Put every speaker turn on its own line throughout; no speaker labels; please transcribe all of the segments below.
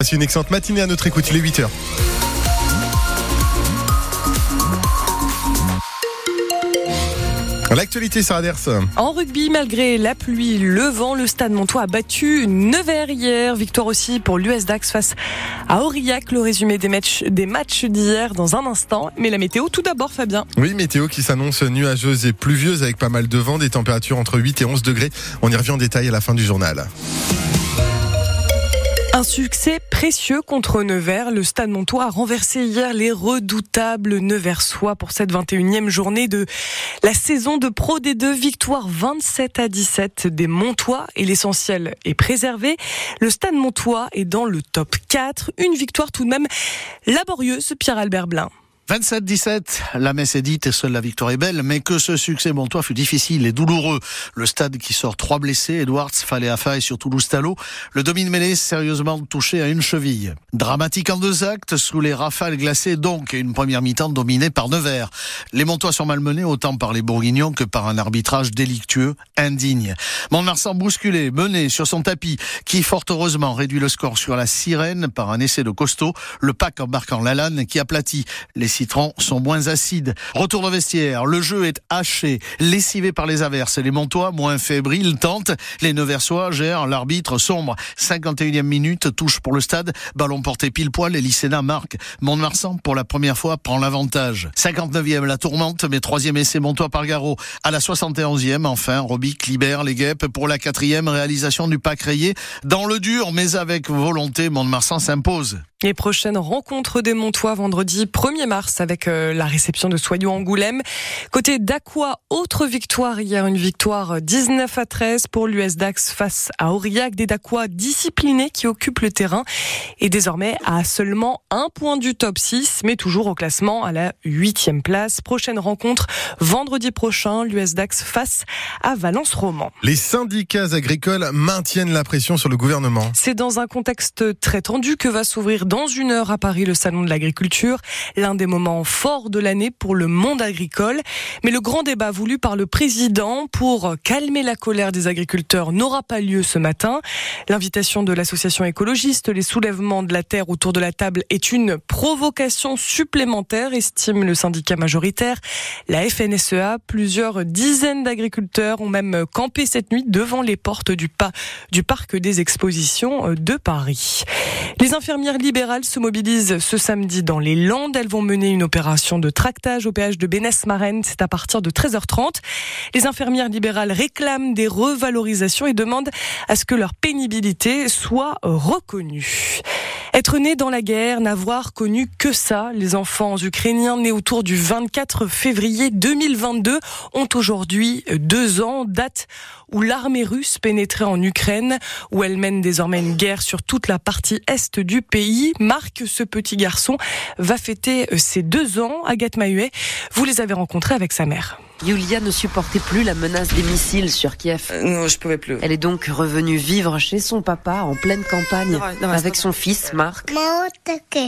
Passez une excellente matinée à notre écoute, il est 8h. L'actualité, Sarah Ders.
En rugby, malgré la pluie, le vent, le stade Montois a battu Nevers hier. Victoire aussi pour l'US Dax face à Aurillac. Le résumé des matchs, des matchs d'hier dans un instant. Mais la météo, tout d'abord, Fabien.
Oui, météo qui s'annonce nuageuse et pluvieuse avec pas mal de vent, des températures entre 8 et 11 degrés. On y revient en détail à la fin du journal.
Un succès précieux contre Nevers. Le Stade Montois a renversé hier les redoutables Neversois pour cette 21e journée de la saison de Pro D2. Victoire 27 à 17 des Montois et l'essentiel est préservé. Le Stade Montois est dans le top 4. Une victoire tout de même laborieuse, Pierre-Albert Blin.
27-17, la messe est dite et seule la victoire est belle, mais que ce succès montois fut difficile et douloureux. Le stade qui sort trois blessés, Edwards, Faléafa et surtout Loustalo, le domine mêlé sérieusement touché à une cheville. Dramatique en deux actes, sous les rafales glacées donc, et une première mi-temps dominée par Nevers. Les Montois sont malmenés autant par les Bourguignons que par un arbitrage délictueux, indigne. Mont-Marsan bousculé, mené sur son tapis, qui fort heureusement réduit le score sur la sirène par un essai de costaud, le pack embarquant Lalanne qui aplatit les citrons sont moins acides. Retour au vestiaire, le jeu est haché, lessivé par les averses. Les Montois, moins fébriles, tentent. Les Neversois gèrent l'arbitre sombre. 51e minute, touche pour le stade. Ballon porté pile poil, les lycéens marquent. Mont-de-Marsan, pour la première fois, prend l'avantage. 59e, la tourmente, mais troisième essai Montois par Garot. À la 71e, enfin, Robic libère les guêpes pour la quatrième réalisation du pack rayé. Dans le dur, mais avec volonté, Mont-de-Marsan s'impose.
Les prochaines rencontres des Montois vendredi 1er mars avec euh, la réception de Soyou Angoulême. Côté d'Aqua, autre victoire hier, une victoire 19 à 13 pour l'US Dax face à Aurillac. Des Daquois disciplinés qui occupent le terrain et désormais à seulement un point du top 6, mais toujours au classement à la huitième place. Prochaine rencontre vendredi prochain, l'US Dax face à Valence Roman.
Les syndicats agricoles maintiennent la pression sur le gouvernement.
C'est dans un contexte très tendu que va s'ouvrir dans une heure à Paris le salon de l'agriculture, l'un des moments forts de l'année pour le monde agricole. Mais le grand débat voulu par le président pour calmer la colère des agriculteurs n'aura pas lieu ce matin. L'invitation de l'association écologiste, les soulèvements de la terre autour de la table est une provocation supplémentaire, estime le syndicat majoritaire. La FNSEA, plusieurs dizaines d'agriculteurs ont même campé cette nuit devant les portes du, du parc des expositions de Paris. Les infirmières libérales se mobilisent ce samedi dans les Landes. Elles vont mener une opération de tractage au péage de Bénès-Marenne. C'est à partir de 13h30. Les infirmières libérales réclament des revalorisations et demandent à ce que leur pénibilité soit reconnue. Être né dans la guerre, n'avoir connu que ça, les enfants ukrainiens nés autour du 24 février 2022 ont aujourd'hui deux ans, date où l'armée russe pénétrait en Ukraine, où elle mène désormais une guerre sur toute la partie est du pays. Marc, ce petit garçon, va fêter ses deux ans. Agathe Mahuet, vous les avez rencontrés avec sa mère.
Yulia ne supportait plus la menace des missiles sur Kiev.
Euh, non, je pouvais plus.
Elle est donc revenue vivre chez son papa en pleine campagne
Non, non,
avec son fils Marc.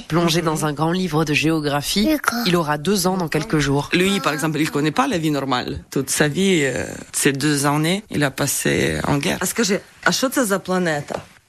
Plongé dans un grand livre de géographie, il aura deux ans dans quelques jours.
Lui, par exemple, il connaît pas la vie normale. Toute sa vie, euh, ces deux années, il a passé en guerre.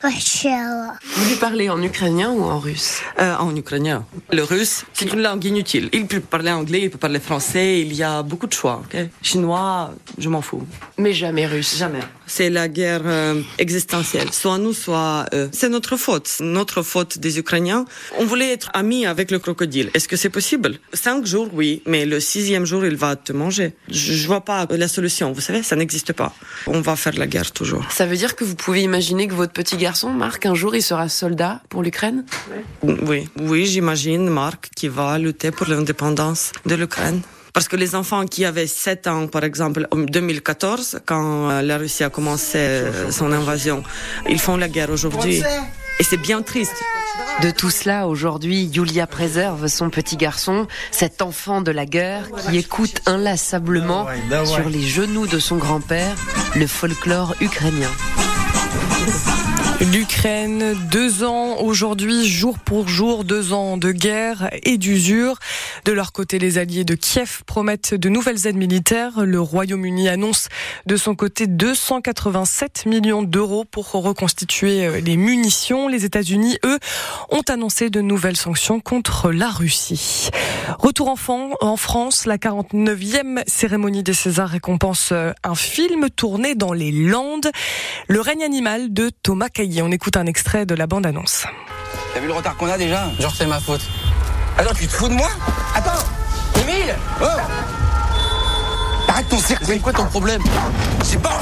Vous lui parlez en ukrainien ou en russe?
Euh, en ukrainien. Le russe, c'est une langue inutile. Il peut parler anglais, il peut parler français, il y a beaucoup de choix. Chinois, je m'en fous.
Mais jamais russe.
Jamais. C'est la guerre euh, existentielle, soit nous, soit eux. C'est notre faute, notre faute des Ukrainiens. On voulait être amis avec le crocodile. Est-ce que c'est possible? Cinq jours, oui, mais le sixième jour, il va te manger. Je, je vois pas euh, la solution. Vous savez, ça n'existe pas. On va faire la guerre toujours.
Ça veut dire que vous pouvez imaginer que votre petit garçon Marc, un jour, il sera soldat pour l'Ukraine
Oui, oui, j'imagine Marc qui va lutter pour l'indépendance de l'Ukraine. Parce que les enfants qui avaient 7 ans, par exemple, en 2014, quand euh, la Russie a commencé euh, son invasion, ils font la guerre aujourd'hui. Et c'est bien triste.
De tout cela, aujourd'hui, Yulia préserve son petit garçon, cet enfant de la guerre qui écoute inlassablement sur les genoux de son grand-père le folklore ukrainien.
L'Ukraine, deux ans aujourd'hui, jour pour jour, deux ans de guerre et d'usure. De leur côté, les alliés de Kiev promettent de nouvelles aides militaires. Le Royaume-Uni annonce de son côté 287 millions d'euros pour reconstituer les munitions. Les États-Unis, eux, ont annoncé de nouvelles sanctions contre la Russie. Retour enfant en France, la 49e cérémonie des Césars récompense un film tourné dans les Landes, Le règne animal de Thomas Caillet. On écoute un extrait de la bande-annonce.
T'as vu le retard qu'on a déjà Genre c'est ma faute. Attends, tu te fous de moi Attends Emile Oh Arrête ton cirque C'est quoi ton problème C'est pas...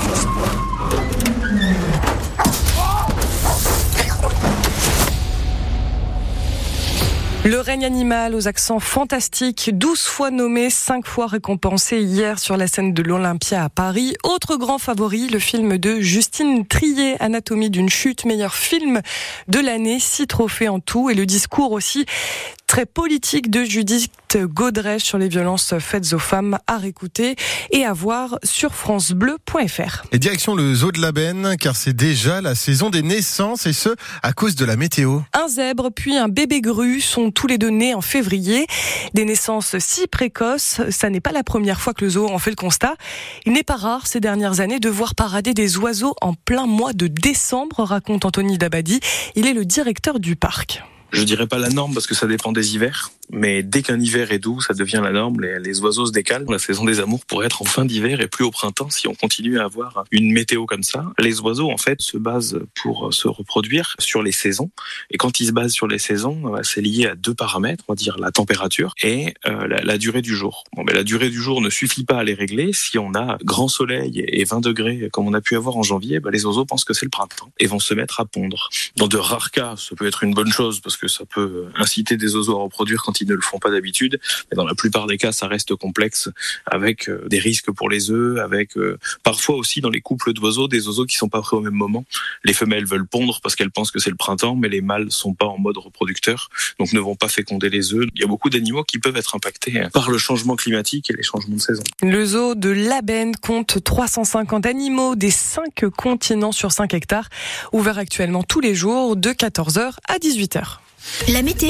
Le règne animal aux accents fantastiques, 12 fois nommé, 5 fois récompensé hier sur la scène de l'Olympia à Paris. Autre grand favori, le film de Justine Trier, Anatomie d'une chute, meilleur film de l'année, 6 trophées en tout et le discours aussi très politique de Judith Godrèche sur les violences faites aux femmes à réécouter et à voir sur francebleu.fr.
Et direction le zoo de la Benne, car c'est déjà la saison des naissances et ce, à cause de la météo.
Un zèbre puis un bébé grue sont tous les deux nés en février. Des naissances si précoces, ça n'est pas la première fois que le zoo en fait le constat. Il n'est pas rare ces dernières années de voir parader des oiseaux en plein mois de décembre, raconte Anthony Dabadi. Il est le directeur du parc.
Je dirais pas la norme parce que ça dépend des hivers. Mais dès qu'un hiver est doux, ça devient la norme. Les, oiseaux se décalent. La saison des amours pourrait être en fin d'hiver et plus au printemps si on continue à avoir une météo comme ça. Les oiseaux, en fait, se basent pour se reproduire sur les saisons. Et quand ils se basent sur les saisons, c'est lié à deux paramètres, on va dire la température et euh, la, la, durée du jour. Bon, mais la durée du jour ne suffit pas à les régler. Si on a grand soleil et 20 degrés comme on a pu avoir en janvier, bah, les oiseaux pensent que c'est le printemps et vont se mettre à pondre. Dans de rares cas, ça peut être une bonne chose parce que ça peut inciter des oiseaux à reproduire quand ils ne le font pas d'habitude. Mais dans la plupart des cas, ça reste complexe avec des risques pour les œufs, avec euh, parfois aussi dans les couples d'oiseaux, des oiseaux qui sont pas prêts au même moment. Les femelles veulent pondre parce qu'elles pensent que c'est le printemps, mais les mâles sont pas en mode reproducteur, donc ne vont pas féconder les œufs. Il y a beaucoup d'animaux qui peuvent être impactés par le changement climatique et les changements de saison.
Le zoo de Labenne compte 350 animaux des 5 continents sur 5 hectares, ouvert actuellement tous les jours de 14h à 18h.
La météo